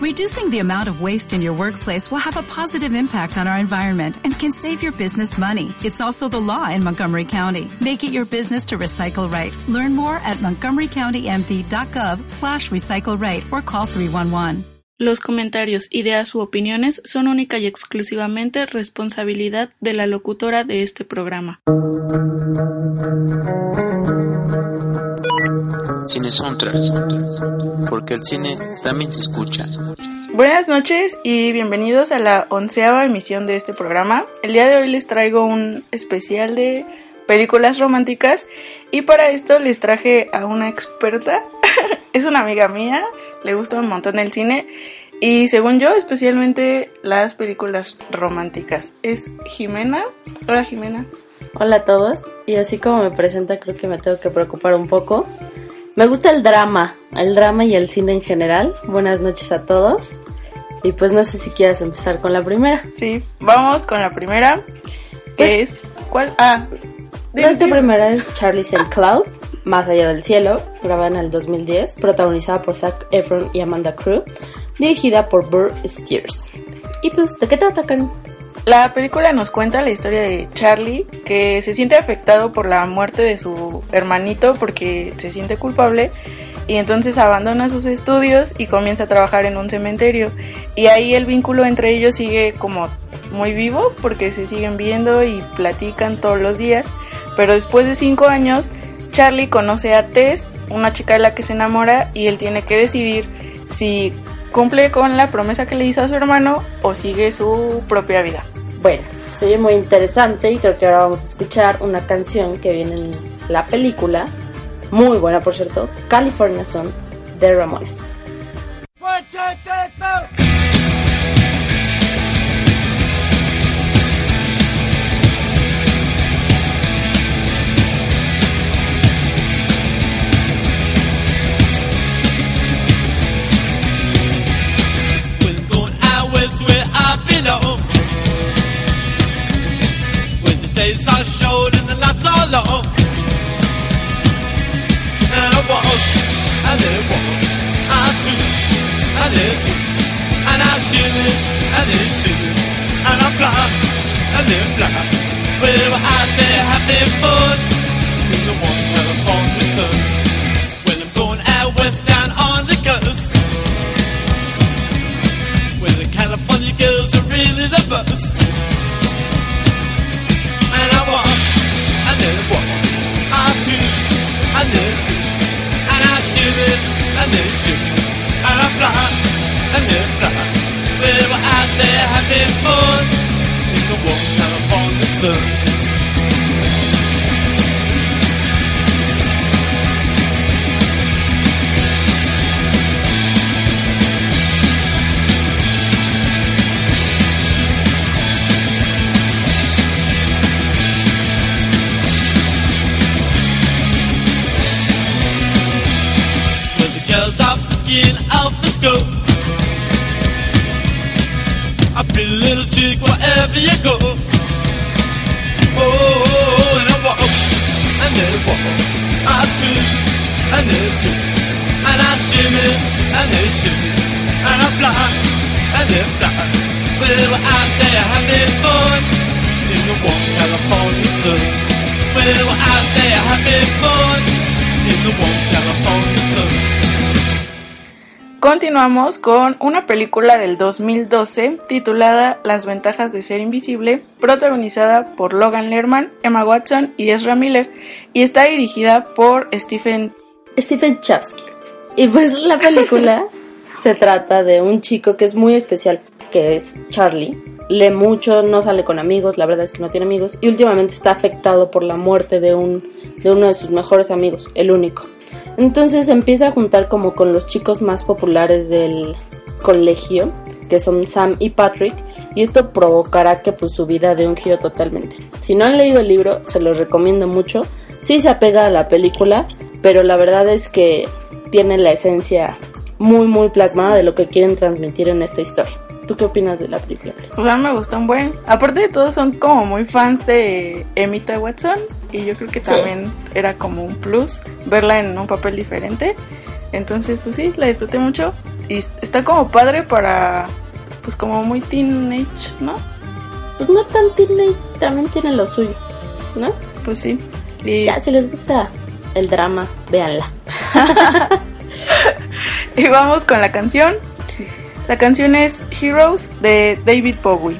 Reducing the amount of waste in your workplace will have a positive impact on our environment and can save your business money. It's also the law in Montgomery County. Make it your business to recycle right. Learn more at montgomerycountymd.gov slash recycle right or call 311. Los comentarios, ideas u opiniones son única y exclusivamente responsabilidad de la locutora de este programa. Cine Soundtrack, porque el cine también se escucha. Buenas noches y bienvenidos a la onceava emisión de este programa. El día de hoy les traigo un especial de películas románticas y para esto les traje a una experta. es una amiga mía, le gusta un montón el cine y según yo especialmente las películas románticas. Es Jimena. Hola Jimena. Hola a todos y así como me presenta creo que me tengo que preocupar un poco. Me gusta el drama, el drama y el cine en general. Buenas noches a todos. Y pues no sé si quieras empezar con la primera. Sí, vamos con la primera. Que es. ¿Cuál? Ah, esta primera es Charlie's and Cloud, Más allá del cielo, grabada en el 2010, protagonizada por Zac Efron y Amanda Crew, dirigida por Burr Steers. ¿Y pues de qué trata, Karen? La película nos cuenta la historia de Charlie, que se siente afectado por la muerte de su hermanito porque se siente culpable y entonces abandona sus estudios y comienza a trabajar en un cementerio. Y ahí el vínculo entre ellos sigue como muy vivo porque se siguen viendo y platican todos los días. Pero después de cinco años, Charlie conoce a Tess, una chica de la que se enamora, y él tiene que decidir si cumple con la promesa que le hizo a su hermano o sigue su propia vida. Bueno, se muy interesante y creo que ahora vamos a escuchar una canción que viene en la película, muy buena por cierto, California Sun de Ramones. butterfly. Well, I said happy birthday. A little chick wherever you go. Oh, and I walk, and then walk. I twist, and then twist. And I shimmy, and then shimmy. And I fly, and then fly. Well, out there having fun in the warm California sun. Well, out there having fun in the warm California sun. Continuamos con una película del 2012 titulada Las ventajas de ser invisible, protagonizada por Logan Lerman, Emma Watson y Ezra Miller, y está dirigida por Stephen Stephen Chapsky. Y pues la película se trata de un chico que es muy especial, que es Charlie. Lee mucho, no sale con amigos, la verdad es que no tiene amigos, y últimamente está afectado por la muerte de un de uno de sus mejores amigos, el único. Entonces empieza a juntar como con los chicos más populares del colegio, que son Sam y Patrick, y esto provocará que pues su vida dé un giro totalmente. Si no han leído el libro, se los recomiendo mucho. Sí se apega a la película, pero la verdad es que tiene la esencia muy muy plasmada de lo que quieren transmitir en esta historia. ¿Tú qué opinas de la película? Pues a mí me gustó un buen. Aparte de todo, son como muy fans de Emita Watson. Y yo creo que también era como un plus verla en un papel diferente. Entonces, pues sí, la disfruté mucho. Y está como padre para, pues como muy teenage, ¿no? Pues no tan teenage, también tiene lo suyo, ¿no? Pues sí. Y, Ya, si les gusta el drama, véanla. y vamos con la canción. La canción es Heroes de David Bowie.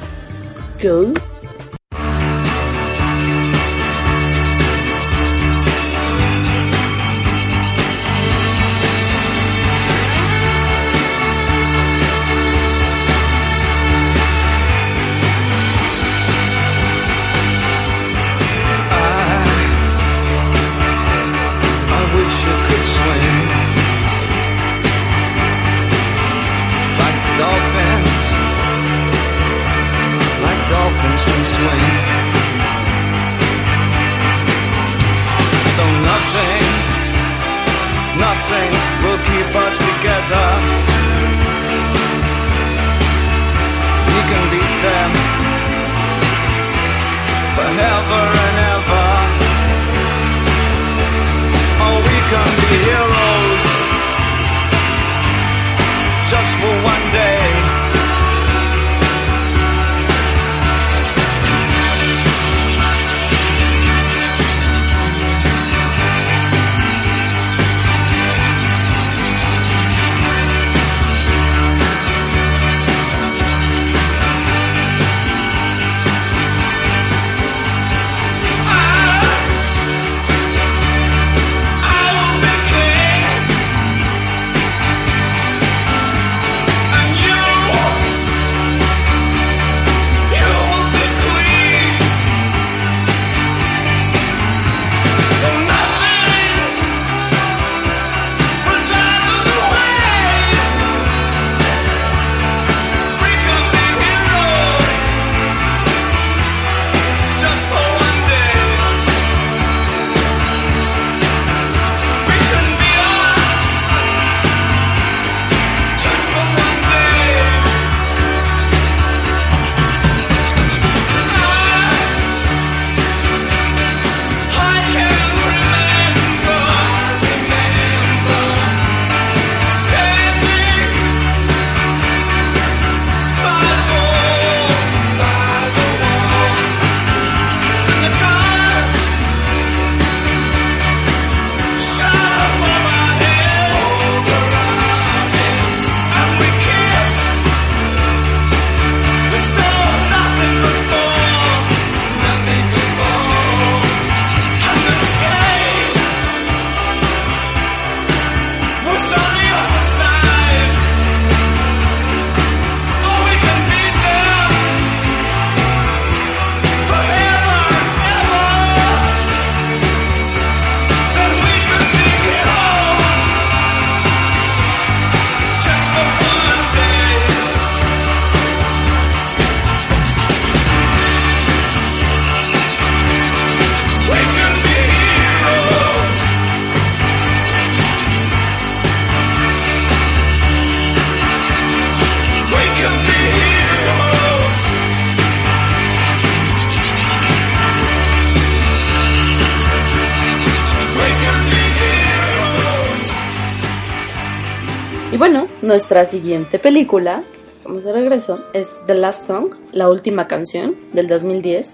Nuestra siguiente película, estamos de regreso, es The Last Song, la última canción del 2010.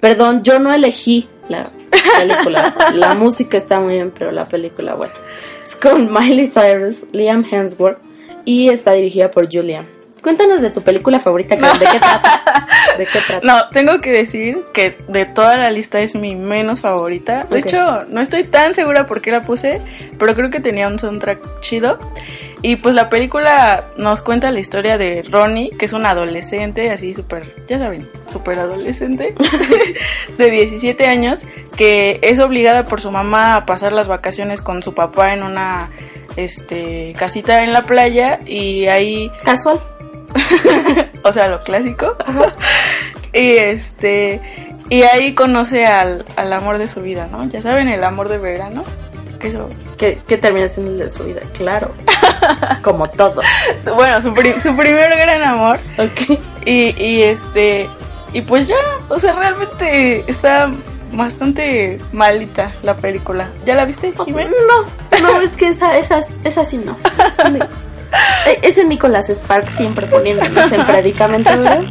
Perdón, yo no elegí la película. la música está muy bien, pero la película, bueno. Es con Miley Cyrus, Liam Hemsworth y está dirigida por Julian. Cuéntanos de tu película favorita, ¿de qué trata? ¿De qué trata? No, tengo que decir que de toda la lista es mi menos favorita. De Ok. hecho, no estoy tan segura por qué la puse, pero creo que tenía un soundtrack chido. Y pues la película nos cuenta la historia de Ronnie, que es un adolescente, así súper, ya saben, súper adolescente, de 17 años, que es obligada por su mamá a pasar las vacaciones con su papá en una este casita en la playa y ahí Casual. o sea, lo clásico. y este y ahí conoce al, al amor de su vida, ¿no? Ya saben, el amor de verano. Eso. Que, que termina siendo el de su vida, claro. Como todo. Bueno, su, pri- su primer gran amor. Ok. Y, y este. Y pues ya, o sea, realmente está bastante malita la película. ¿Ya la viste, Jimena? No, no, es que esa, esa, esa sí no. E- Ese Nicolas Sparks siempre poniéndonos en predicamento, ¿verdad?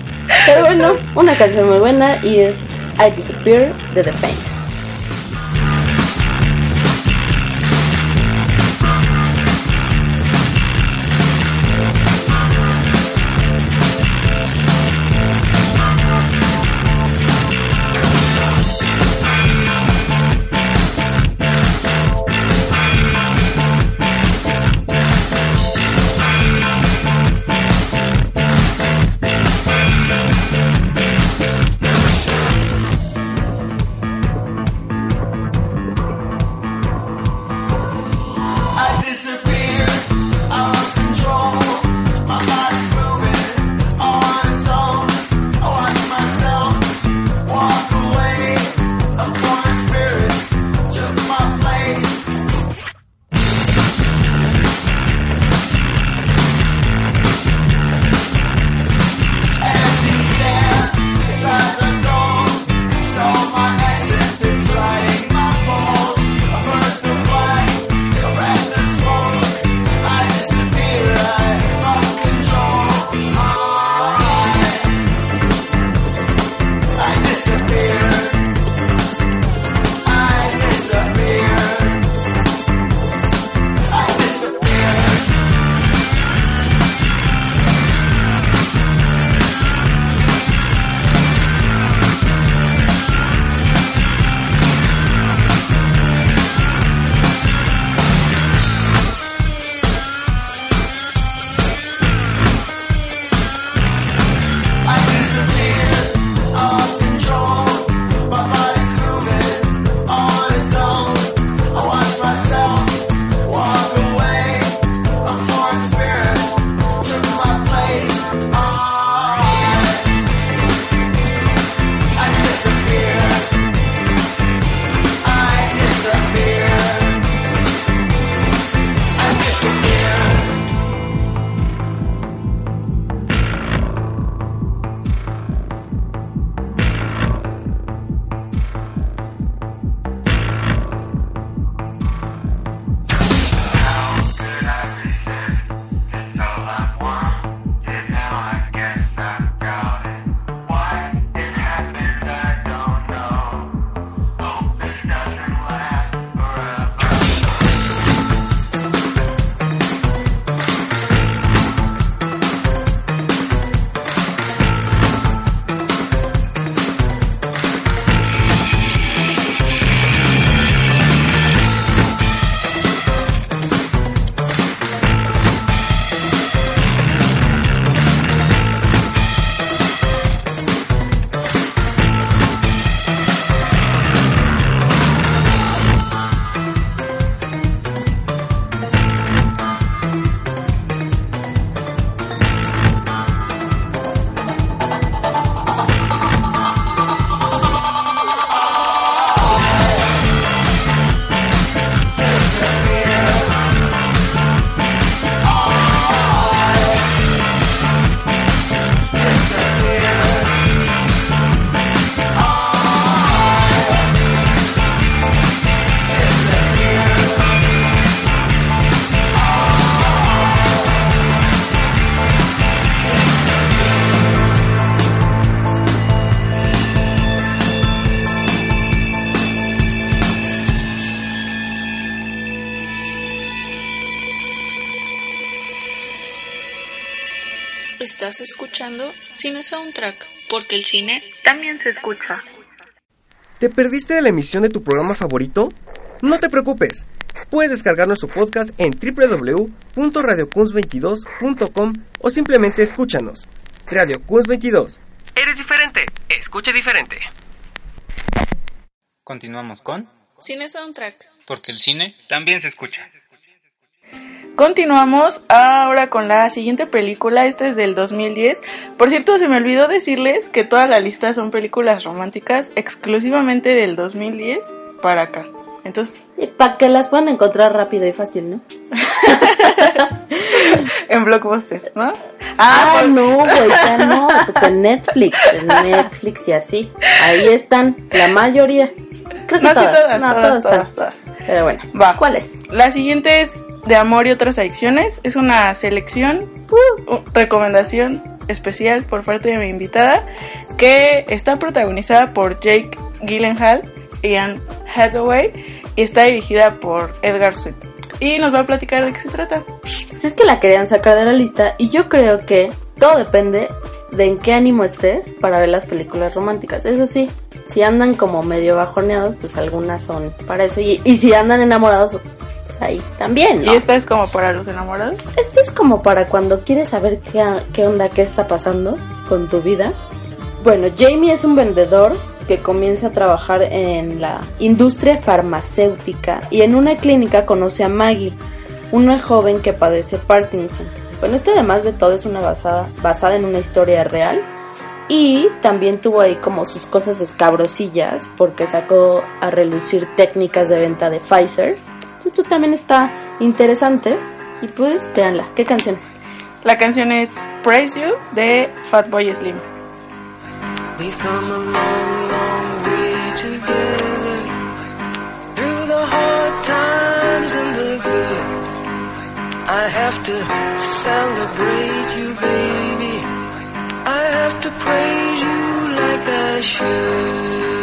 Pero bueno, una canción muy buena y es I Disappear de The Faint. Estás escuchando Cine Soundtrack, porque el cine también se escucha. ¿Te perdiste de la emisión de tu programa favorito? No te preocupes. Puedes descargar nuestro podcast en www.radiocuns22.com o simplemente escúchanos. Radio Cuns 22. Eres diferente. Escucha diferente. Continuamos con Cine Soundtrack. Porque el cine también se escucha. Continuamos ahora con la siguiente película, esta es del 2010. Por cierto, se me olvidó decirles que toda la lista son películas románticas exclusivamente del 2010 para acá. Entonces, Para que las puedan encontrar rápido y fácil, ¿no? en Blockbuster, ¿no? Ah, por- no, güey, ya no. Pues en Netflix, en Netflix y así. Ahí están, la mayoría. Creo que No, sí, todas. todas, no, todas, todas todas, todas. Pero bueno, Va. ¿cuál es? La siguiente es De Amor y otras adicciones. Es una selección, uh, recomendación especial por parte de mi invitada, que está protagonizada por Jake Gyllenhaal y Anne Hathaway y está dirigida por Edgar Sweet. Y nos va a platicar de qué se trata. Si es que la querían sacar de la lista y yo creo que todo depende de en qué ánimo estés para ver las películas románticas. Eso sí, si andan como medio bajoneados, pues algunas son para eso. Y, y si andan enamorados, pues ahí también, ¿no? Y esta es como para los enamorados. Este es como para cuando quieres saber qué, qué onda, qué está pasando con tu vida. Bueno, Jamie es un vendedor que comienza a trabajar en la industria farmacéutica y en una clínica conoce a Maggie, una joven que padece Parkinson. Bueno, esto además de todo es una basada, basada en una historia real y también tuvo ahí como sus cosas escabrosillas porque sacó a relucir técnicas de venta de Pfizer. Esto también está interesante y pues véanla. ¿Qué canción? La canción es Praise You de Fatboy Slim. We've come a long, long way together through the hard times and the good. I have to celebrate you, baby. I have to praise you like I Through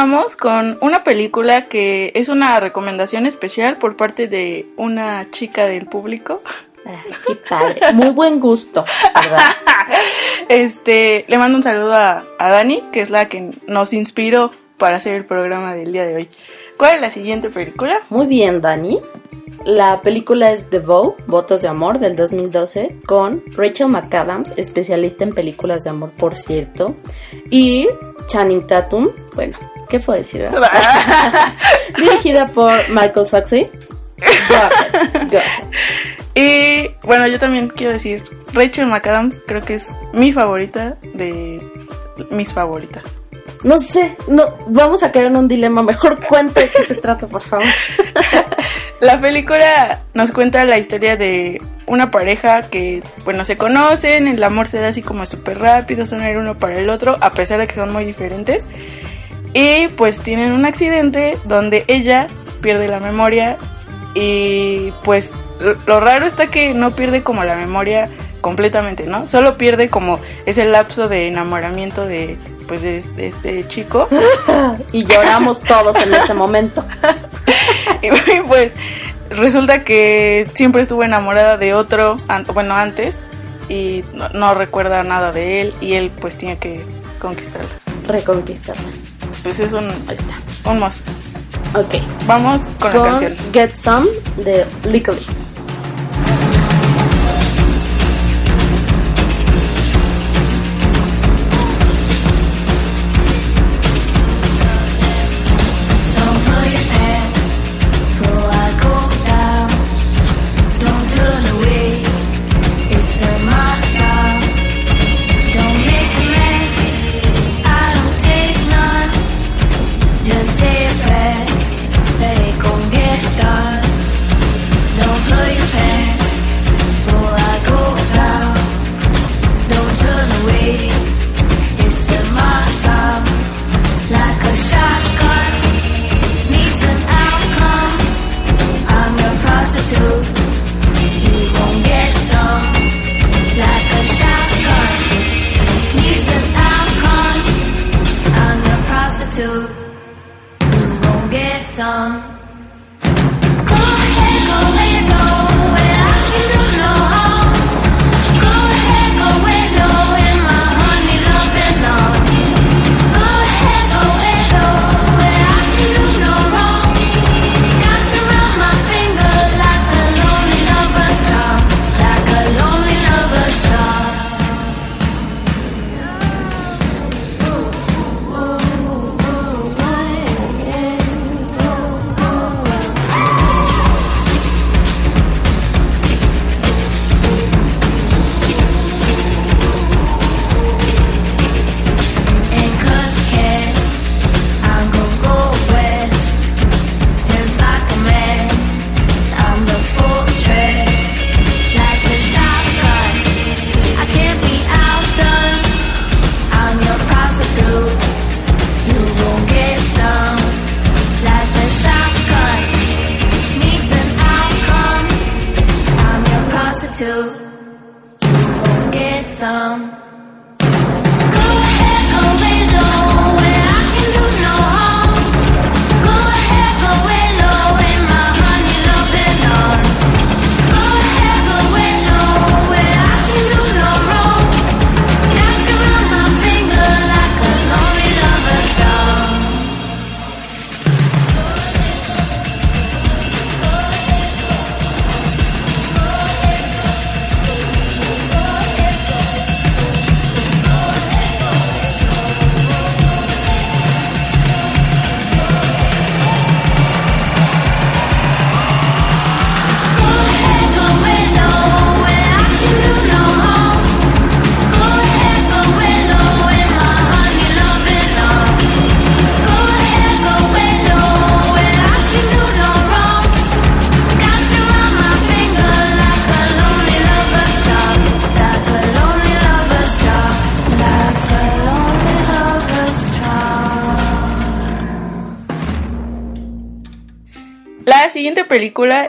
Continuamos con una película que es una recomendación especial por parte de una chica del público. Ah, qué padre. Muy buen gusto, ¿verdad? Este, le mando un saludo a, a Dani, que es la que nos inspiró para hacer el programa del día de hoy. ¿Cuál es la siguiente película? Muy bien, Dani. La película es The Vow, Votos de Amor, del 2012, con Rachel McAdams, especialista en películas de amor, por cierto, y Channing Tatum, bueno, ¿qué puedo decir? Dirigida por Michael Saxey. Y bueno, yo también quiero decir, Rachel McAdams creo que es mi favorita de mis favoritas. No sé, no, vamos a caer en un dilema. Mejor cuente de qué se trata, por favor. La película nos cuenta la historia de una pareja que, bueno, se conocen, el amor se da así como súper rápido, son el uno para el otro, a pesar de que son muy diferentes. Y pues tienen un accidente donde ella pierde la memoria y pues lo, raro está que no pierde como la memoria completamente, ¿no? Solo pierde como ese lapso de enamoramiento de pues de, de este chico Y lloramos todos en ese momento. y pues resulta que siempre estuvo enamorada de otro, an- bueno, antes y no, no recuerda nada de él y él pues tiene que conquistarla. Reconquistarla. Pues es un Ahí está. un must. Ok. Vamos con, la canción. Get Some de Legally.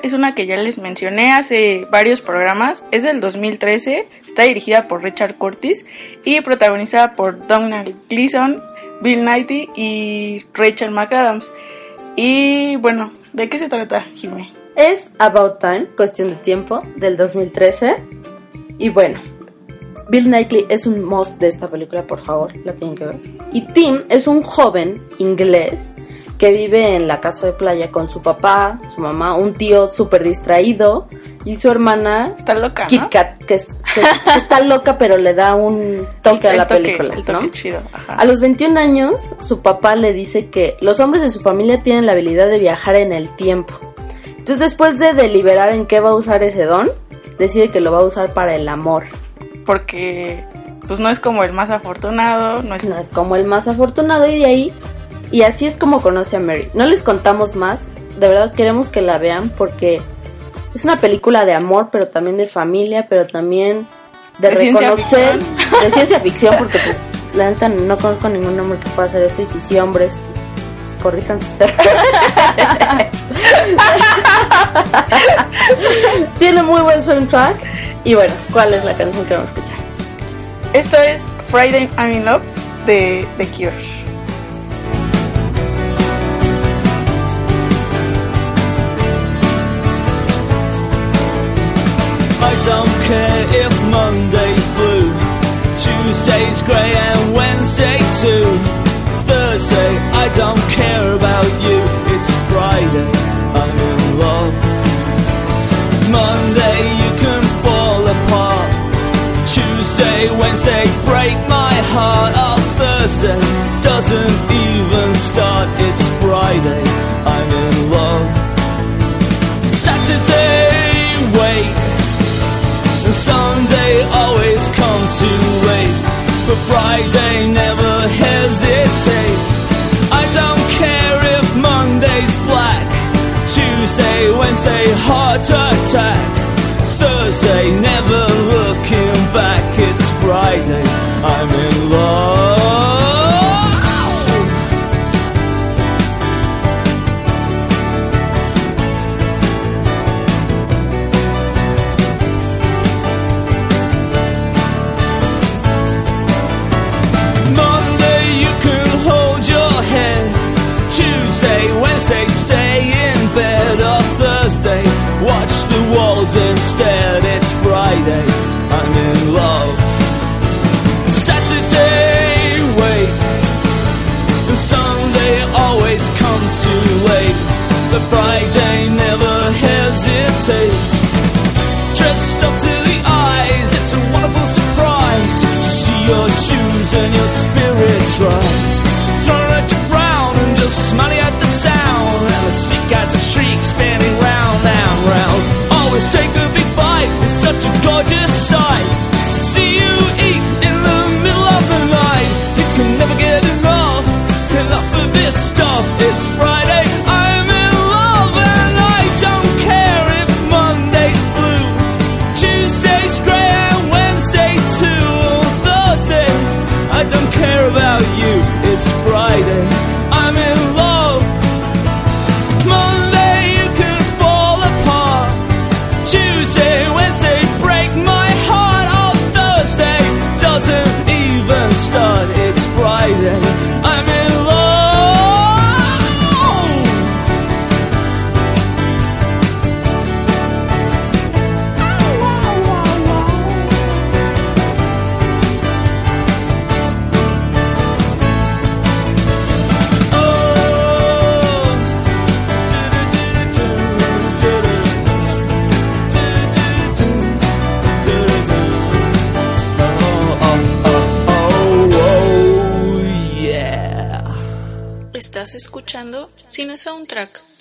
Es una que ya les mencioné hace varios programas, es del 2013, está dirigida por Richard Curtis y protagonizada por Donald Gleason, Bill Nighy y Rachel McAdams. Y bueno, ¿de qué se trata, Jimmy? Es About Time, cuestión de tiempo, del 2013. Y bueno, Bill Knightley es un must de esta película, por favor, la tienen que ver. Y Tim es un joven inglés que vive en la casa de playa con su papá, su mamá, un tío súper distraído y su hermana Está loca, Kit ¿no? Kat, que, es- que es- que está loca pero le da un toque a la toque, película, el toque ¿no? chido, ajá. A los 21 años, su papá le dice que los hombres de su familia tienen la habilidad de viajar en el tiempo. Entonces, después de deliberar en qué va a usar ese don, decide que lo va a usar para el amor. Porque pues no es como el más afortunado, no es... No es como el más afortunado y de ahí, y así es como conoce a Mary. No les contamos más, de verdad queremos que la vean porque es una película de amor, pero también de familia, pero también de, De ciencia reconocer, de ciencia ficción, porque pues la neta no conozco ningún hombre que pueda hacer eso y si sí hombres, corrijan sus errores. Tiene muy buen soundtrack y bueno, ¿cuál es la canción que vamos a escuchar? Esto es Friday I'm in Love de The Cure. Don't care if Monday's blue, Tuesday's grey and Wednesday too. Thursday, I don't care about you. It's Friday, I'm in love. Monday, you can fall apart. Tuesday, Wednesday, break my heart. Oh, Thursday doesn't even start. It's Friday, heart attack. Thursday, never looking back. It's Friday, I'm in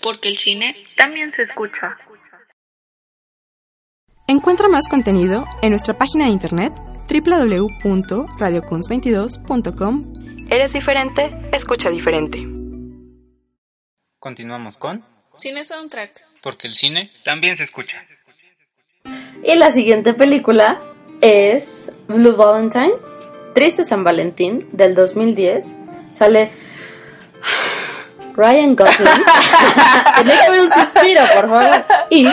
porque el cine también se escucha. Encuentra más contenido en nuestra página de internet www.radiocuns22.com. Eres diferente, escucha diferente. Continuamos con Cine Soundtrack. Porque el cine también se escucha. Y la siguiente película es Blue Valentine, Triste San Valentín, del 2010. Sale Ryan Gosling. Tiene que haber un suspiro, por favor. Y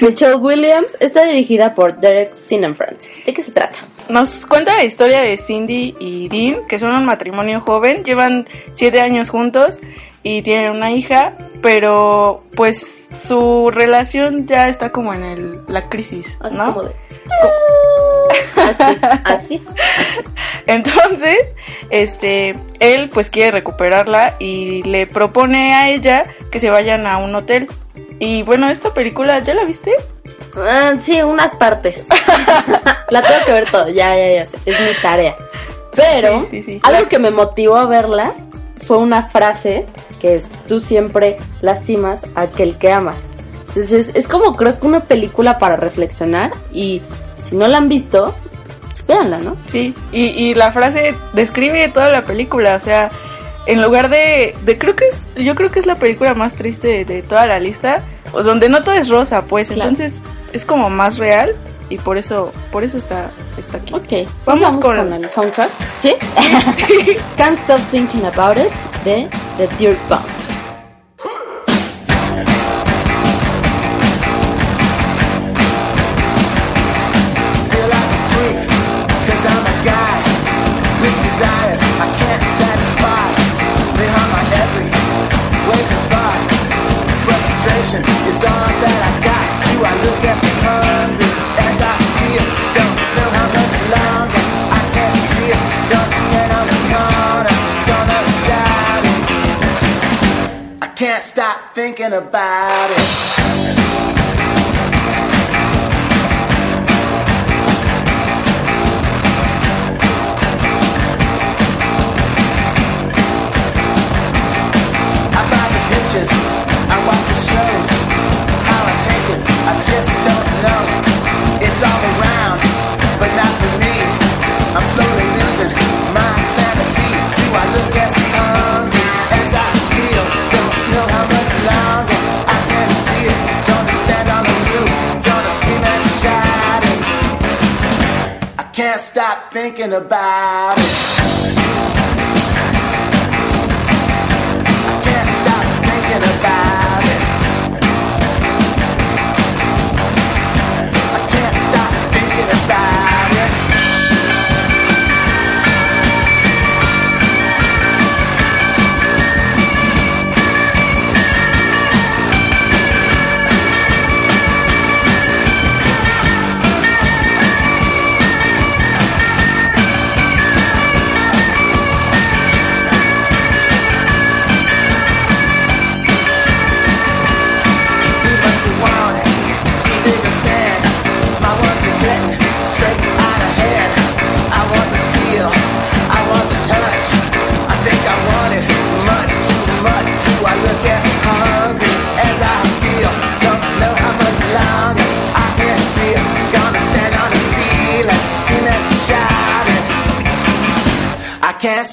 Michelle Williams está dirigida por Derek Cinnamfrance. ¿De qué se trata? Nos cuenta la historia de Cindy y Dean, que son un matrimonio joven, llevan siete años juntos y tienen una hija, pero pues su relación ya está como en el, la crisis, Así ¿no? como de- Así, así. Entonces, este, él pues quiere recuperarla y le propone a ella que se vayan a un hotel. Y bueno, esta película, ¿ya la viste? Ah, sí, unas partes. la tengo que ver todo, ya, ya, ya. Es mi tarea. Pero Sí, sí, sí. algo que me motivó a verla fue una frase que es tú siempre lastimas a aquel que amas. Entonces es como creo que una película para reflexionar y si no la han visto, véanla, ¿no? Sí, y, y la frase describe toda la película, o sea, en lugar de, de creo que es, yo creo que es la película más triste de, de toda la lista, o donde no todo es rosa, pues, Claro. entonces es como más real y por eso, por eso está, está aquí. Ok, Vamos vamos, con- con... el soundtrack. ¿Sí? Can't Stop Thinking About It de The Dirt Bombs. Can't stop thinking about it. I buy the pictures, I watch the shows. How I take it, I just don't stop thinking about it. I can't stop thinking about it.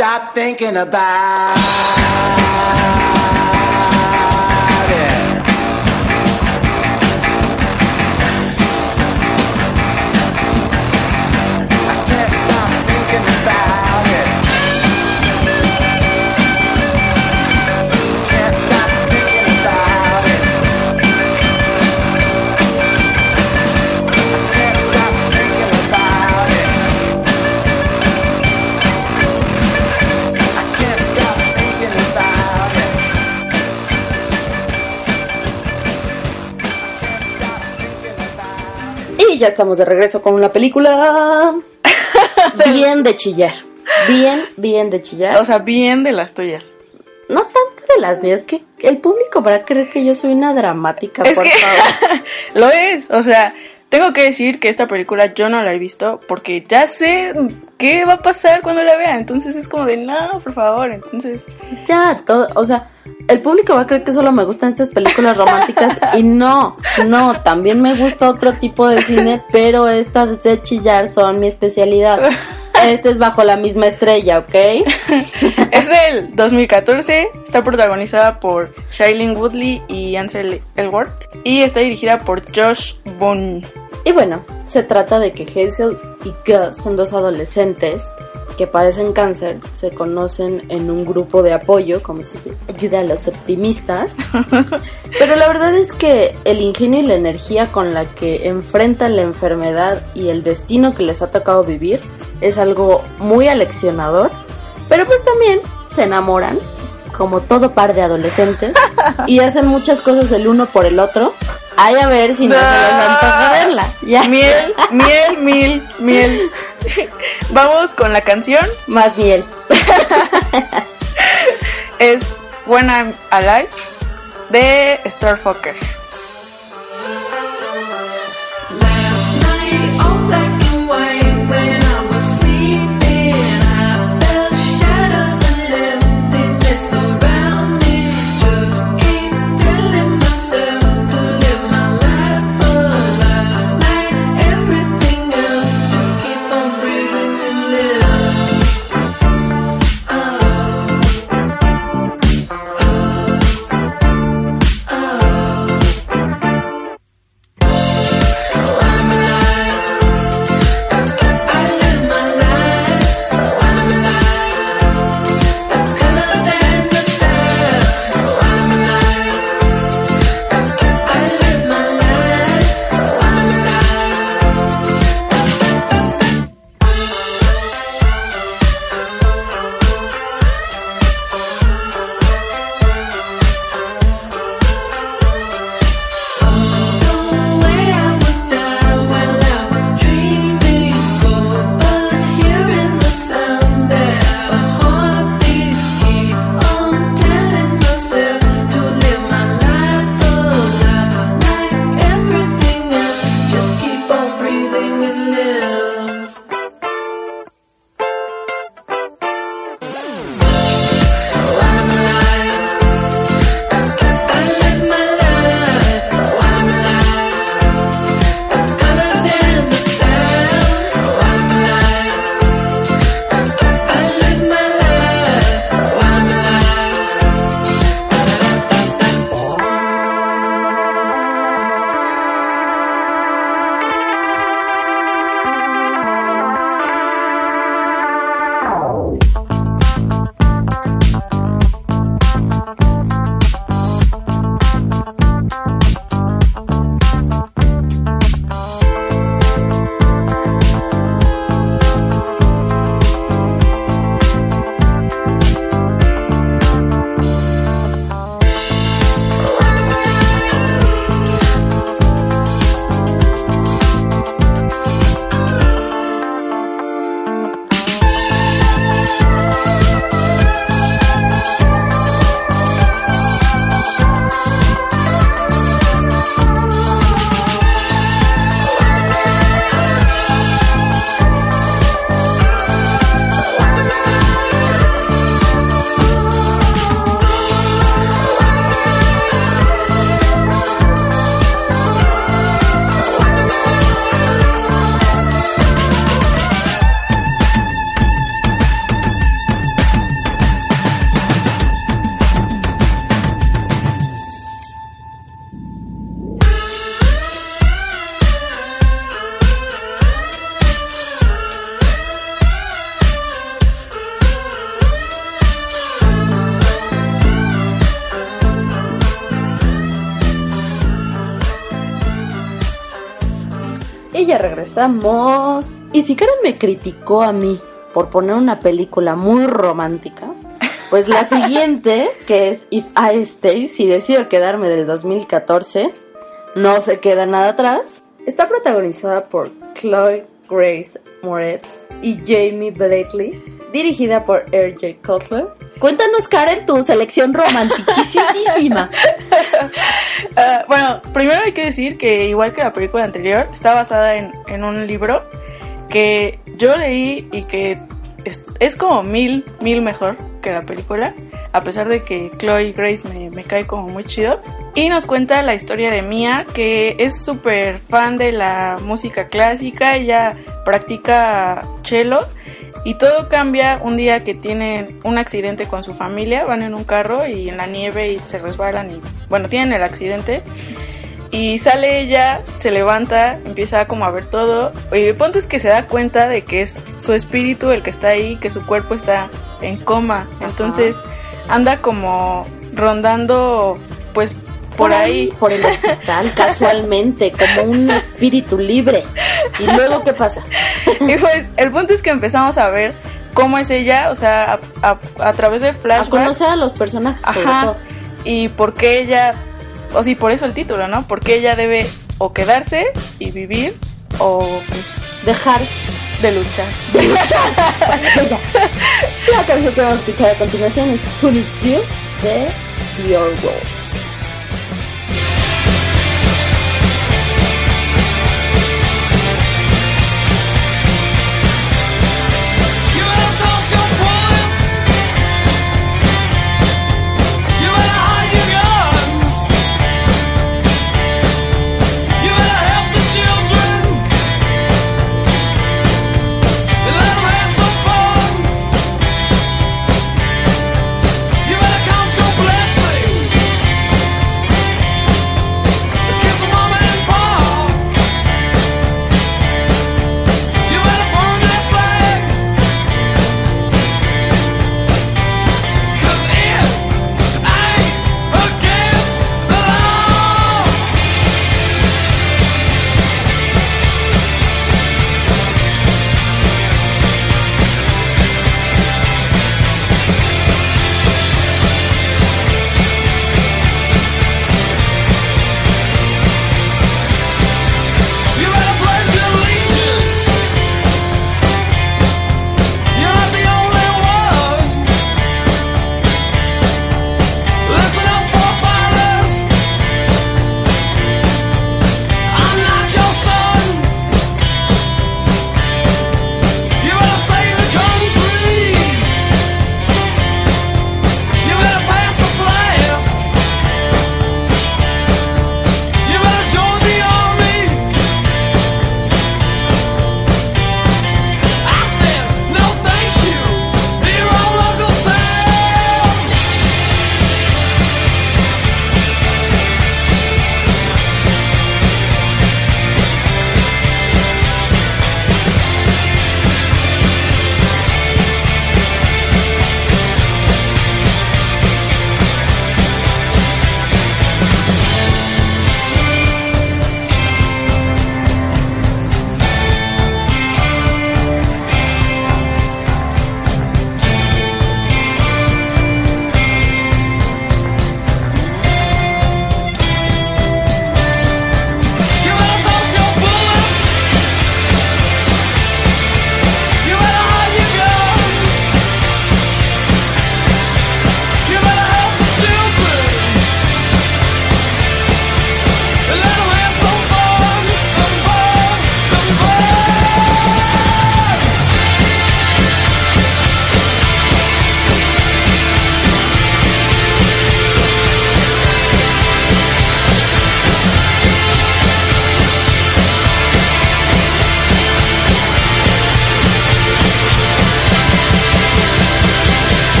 Stop thinking about ya estamos de regreso con una película bien de chillar. Bien, bien de chillar. O sea, bien de las tuyas. no tanto de las mías, que el público va a creer que yo soy una dramática, Es por que- favor. Lo es, o sea, tengo que decir que esta película yo no la he visto porque ya sé qué va a pasar cuando la vea, entonces es como de, no, por favor, entonces... Ya, todo, o sea, el público va a creer que solo me gustan estas películas románticas y no, no, también me gusta otro tipo de cine, pero estas de chillar son mi especialidad. Este es bajo la misma estrella, ¿ok? Es del 2014, está protagonizada por Shailene Woodley y Ansel Elgort y está dirigida por Josh Boone. Y bueno, se trata de que Hazel y Gus son dos adolescentes que padecen cáncer, se conocen en un grupo de apoyo, como si ayuda a los optimistas. Pero la verdad es que el ingenio y la energía con la que enfrentan la enfermedad y el destino que les ha tocado vivir es algo muy aleccionador. Pero pues también se enamoran, como todo par de adolescentes, y hacen muchas cosas el uno por el otro. Ay, a ver si no se les antoja verla. Ya. Miel, miel, miel, miel. Vamos con la canción. Más bien. Es When I'm Alive de Starfucker. Regresamos. Y si Karen me criticó a mí por poner una película muy romántica, pues la siguiente, que es If I Stay, si decido quedarme del 2014, no se queda nada atrás, está protagonizada por Chloe Grace Moretz y Jamie Blakely, dirigida por R.J. Cutler. Cuéntanos, Karen, tu selección romantiquísima. Ah, bueno, primero hay que decir que igual que la película anterior, está basada en, en un libro que yo leí y que es, es como mil, mil mejor que la película, a pesar de que Chloe Grace me, me cae como muy chido. Y nos cuenta la historia de Mia, que es súper fan de la música clásica, ella practica cello y todo cambia un día que tienen un accidente con su familia, van en un carro y en la nieve y se resbalan y bueno, tienen el accidente. Y sale ella, se levanta, empieza como a ver todo. Y el punto es que se da cuenta de que es su espíritu el que está ahí, que su cuerpo está en coma. Entonces anda como rondando, pues por, ahí. Por el hospital, casualmente, como un espíritu libre. ¿Y luego qué pasa? Y pues el punto es que empezamos a ver cómo es ella, o sea, a, a- a través de A flashbacks. conocer a los personajes. Ajá. todo. Y por qué ella, o sí, por eso el título, ¿no? Porque ella debe o quedarse y vivir o pues, Dejar de luchar. de luchar. Venga. La canción que vamos a escuchar a continuación es Who Needs You de The Orwells.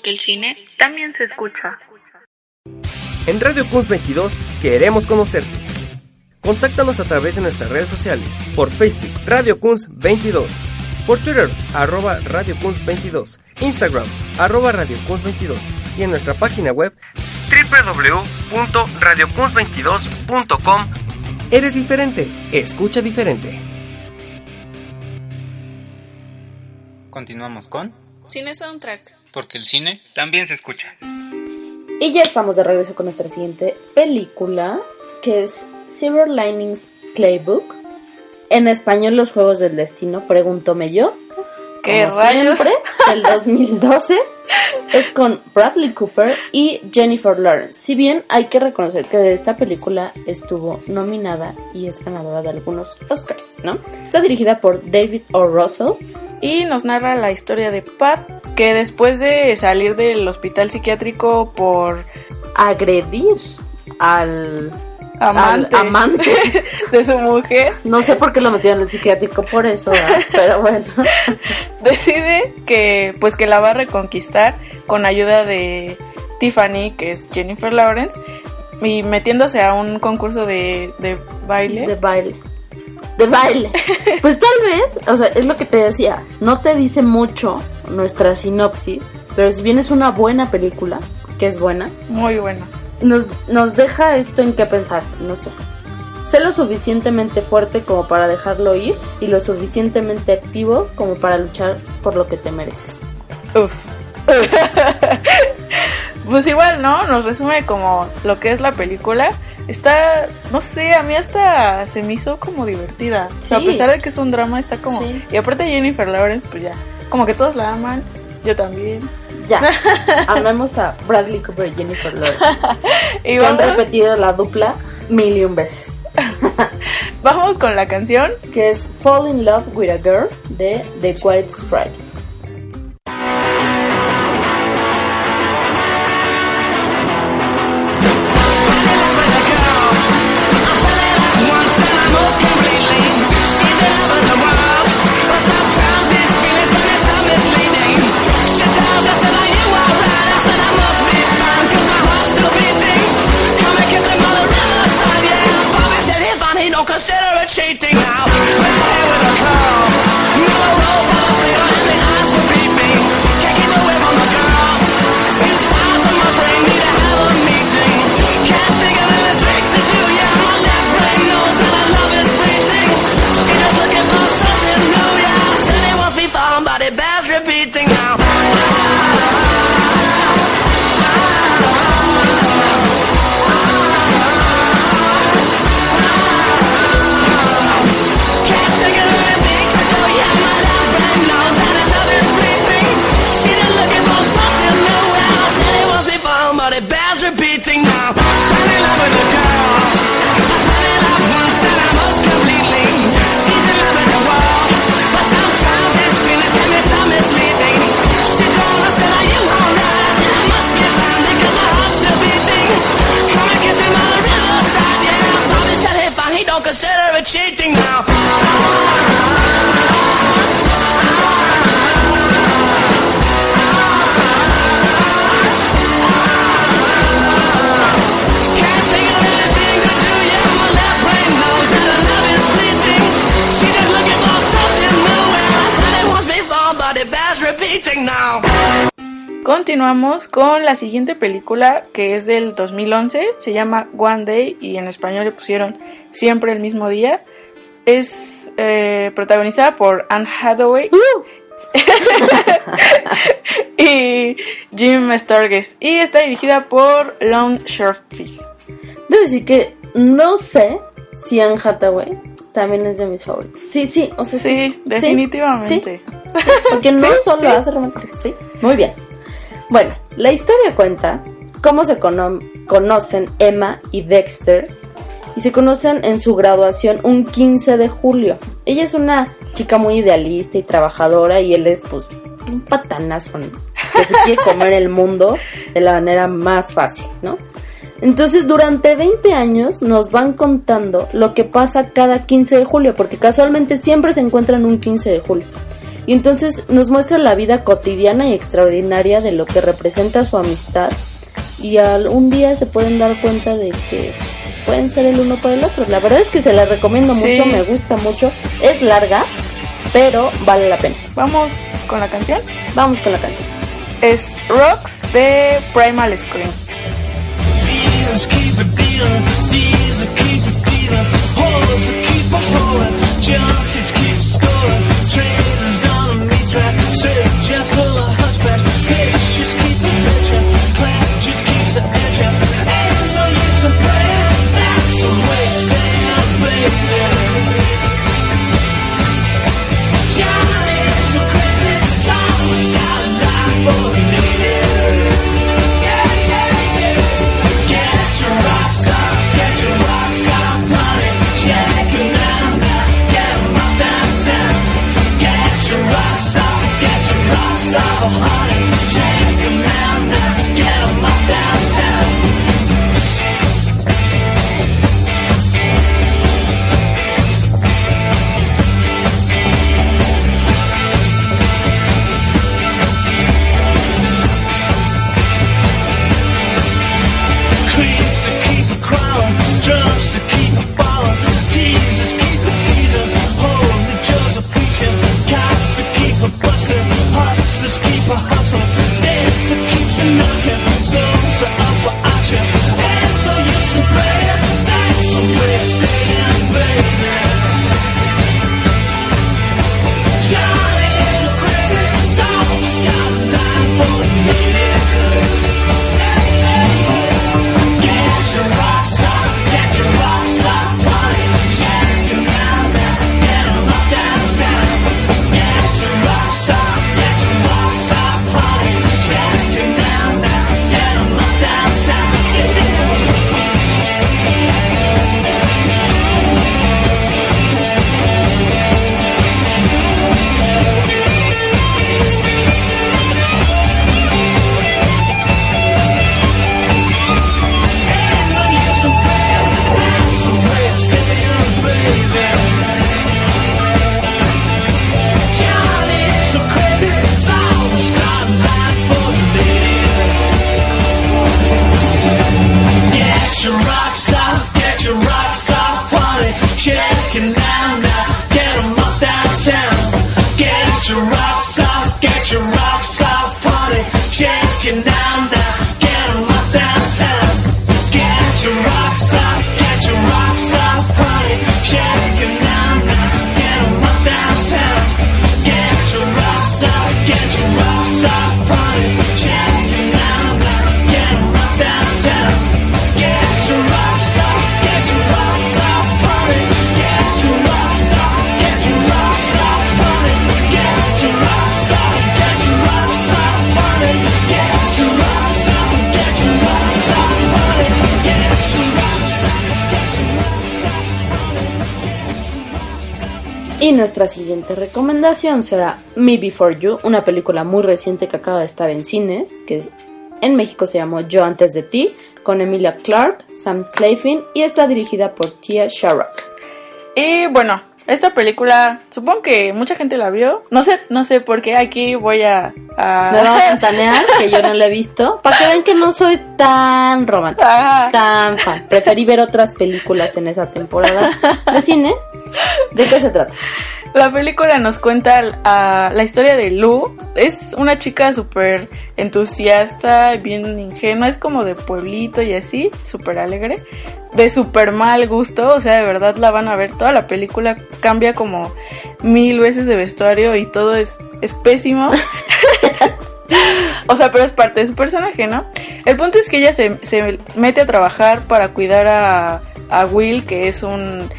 Porque el cine también se escucha. En Radio Kunz 22 queremos conocerte. Contáctanos a través de nuestras redes sociales, por Facebook Radio Kunz 22, por Twitter arroba Radio Kunz 22, Instagram arroba Radio Kunz 22 y en nuestra página web www.radiokunz22.com. Eres diferente, escucha diferente. Continuamos con Cine Soundtrack. Porque el cine también se escucha. Y ya estamos de regreso con nuestra siguiente película, que es Silver Linings Playbook. En español, Los Juegos del Destino, pregúntome yo. ¿Qué Como rayos? siempre, el 2012 es con Bradley Cooper y Jennifer Lawrence. Si bien hay que reconocer que de esta película estuvo nominada y es ganadora de algunos Oscars, ¿no? Está dirigida por David O. Russell. Y nos narra la historia de Pat, que después de salir del hospital psiquiátrico por agredir al amante, al amante de su mujer, No sé por qué lo metieron en el psiquiátrico por eso, pero bueno. decide que pues que la va a reconquistar con ayuda de Tiffany, que es Jennifer Lawrence, y metiéndose a un concurso de, de baile. De baile. De baile. Pues tal vez, o sea, es lo que te decía, no te dice mucho nuestra sinopsis, pero si bien es una buena película, que es buena, Muy buena. nos, nos deja esto en qué pensar, no sé. Sé lo suficientemente fuerte como para dejarlo ir y lo suficientemente activo como para luchar por lo que te mereces. Uf. pues igual, ¿no? Nos resume como lo que es la película. Está, no sé, a mí hasta se me hizo como divertida. O sea, a Sí. pesar de que es un drama, está como... Sí. Y aparte Jennifer Lawrence, pues ya, como que todos la aman, yo también. Ya, amemos a Bradley Cooper y Jennifer Lawrence. Y que han repetido la dupla mil y un veces. vamos con la canción. Que es Fall in Love with a Girl de The White Stripes. Continuamos con la siguiente película que es del 2011, se llama One Day y en español le pusieron Siempre el mismo día. Es eh, protagonizada por Anne Hathaway y Jim Sturgess y está dirigida por Lon Scherfig. Debo decir que no sé si Anne Hathaway también es de mis favoritos. Sí, sí, o sea, sí. Sí, definitivamente. Sí, porque no Sí, solo hace romántico, sí. Muy bien. Bueno, la historia cuenta cómo se cono- conocen Emma y Dexter y se conocen en su graduación un 15 de julio. Ella es una chica muy idealista y trabajadora y él es pues un patanazo que se quiere comer el mundo de la manera más fácil, ¿no? Entonces durante 20 años nos van contando lo que pasa cada 15 de julio, porque casualmente siempre se encuentran un 15 de julio. Y entonces nos muestra la vida cotidiana y extraordinaria de lo que representa su amistad. Y al, un día se pueden dar cuenta de que pueden ser el uno para el otro. La verdad es que se la recomiendo Sí. mucho, me gusta mucho. Es larga, pero vale la pena. Vamos con la canción. Vamos con la canción. Es Rocks de Primal Scream. Keep siguiente recomendación será Me Before You, una película muy reciente que acaba de estar en cines, que en México se llamó Yo antes de ti, con Emilia Clarke, Sam Claflin y está dirigida por Tia Sharrock. Y bueno, esta película, supongo que mucha gente la vio. No sé, no sé por qué aquí voy a. a- Me va a ventanear, que yo no la he visto, para que vean que no soy tan romántica, Ajá. tan fan. Preferí ver otras películas en esa temporada de cine. ¿De qué se trata? La película nos cuenta la historia de Lu. Es una chica súper entusiasta, bien ingenua, es como de pueblito y así, súper alegre. De súper mal gusto, o sea, de verdad la van a ver. Toda la película cambia como mil veces de vestuario y todo es, es pésimo. O sea, pero es parte de su personaje, ¿no? El punto es que ella se, se mete a trabajar para cuidar a, a Will, que es un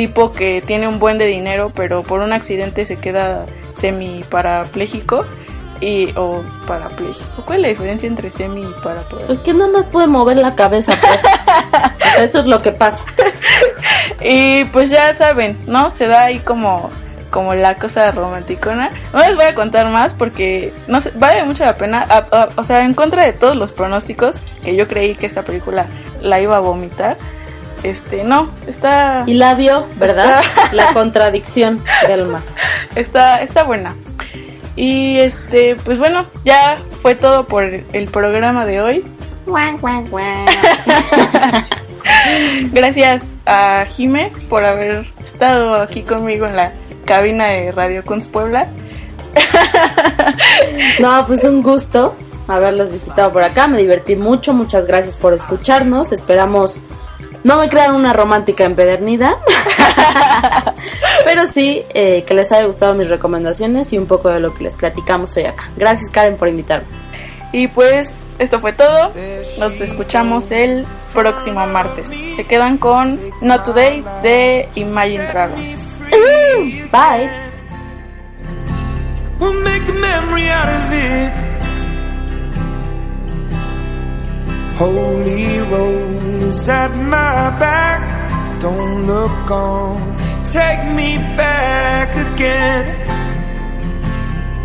tipo que tiene un buen de dinero, pero por un accidente se queda semi parapléjico y o parapléjico. ¿Cuál es la diferencia entre semi y parapléjico? Pues que nada más puede mover la cabeza, pues. Eso es lo que pasa. Y pues ya saben, ¿no? Se da ahí como como la cosa romanticona. No les voy a contar más porque no sé, vale mucho la pena. A- a- o sea, en contra de todos los pronósticos que yo creí que esta película la iba a vomitar. Este, no, está Y la vio, ¿verdad? La contradicción del mar. está, está buena. Y este, pues bueno, ya fue todo por el programa de hoy. Gracias a Jime por haber estado aquí conmigo en la cabina de Radio Kunz Puebla. No, pues un gusto. haberlos visitado por acá. Me divertí mucho. Muchas gracias por escucharnos. Esperamos no me crean una romántica empedernida, pero sí eh, que les haya gustado mis recomendaciones y un poco de lo que les platicamos hoy acá. Gracias Karen por invitarme. Y pues esto fue todo. Nos escuchamos el próximo martes. Se quedan con Not Today de Imagine Dragons. Bye. We'll make a memory out of it. Holy rose at my back. Don't look on. Take me back again.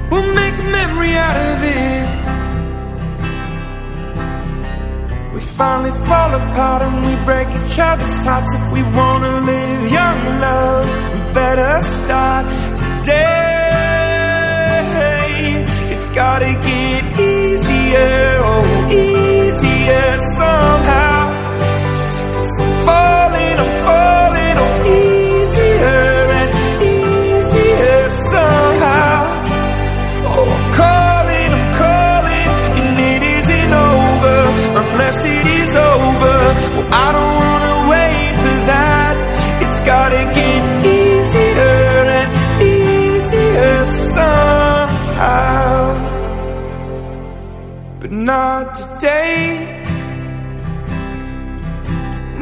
We'll make a memory out of it. We finally fall apart and we break each other's hearts. If we wanna live young love, we better start today. It's gotta get easier, oh, easier somehow. Falling, I'm falling, oh, easier and easier somehow. Oh, I'm calling, I'm calling, and it isn't over unless it is over. Well, I don't wanna wait for that. It's gotta get easier and easier somehow. But not today.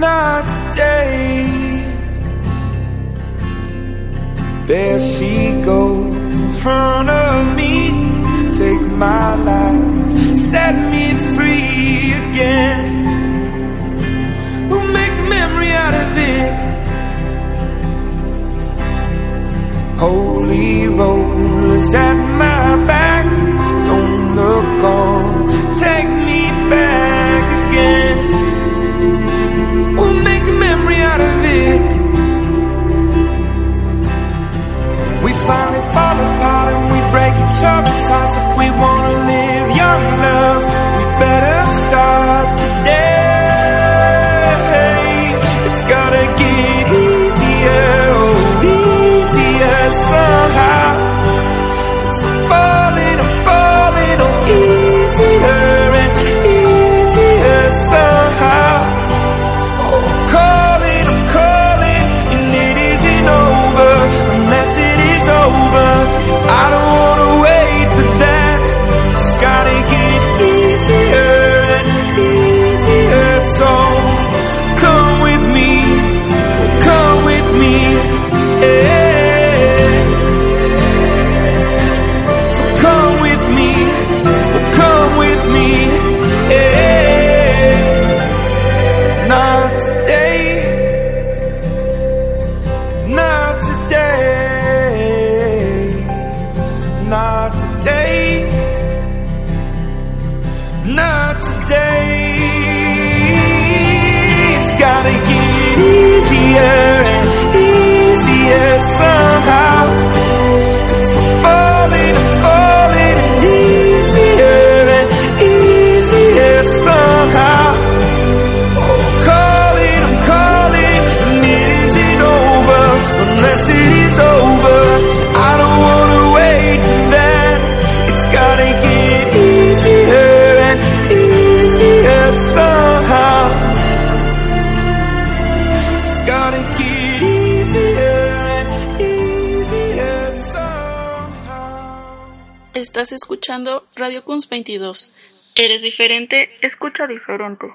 Not today. There she goes in front of me. Take my life, set me free again. We'll make a memory out of it. Holy rose at my back. Don't look on. Take me back again. Finally fall apart and we break each other's hearts. If we wanna live young love, diferente? Escucha diferente.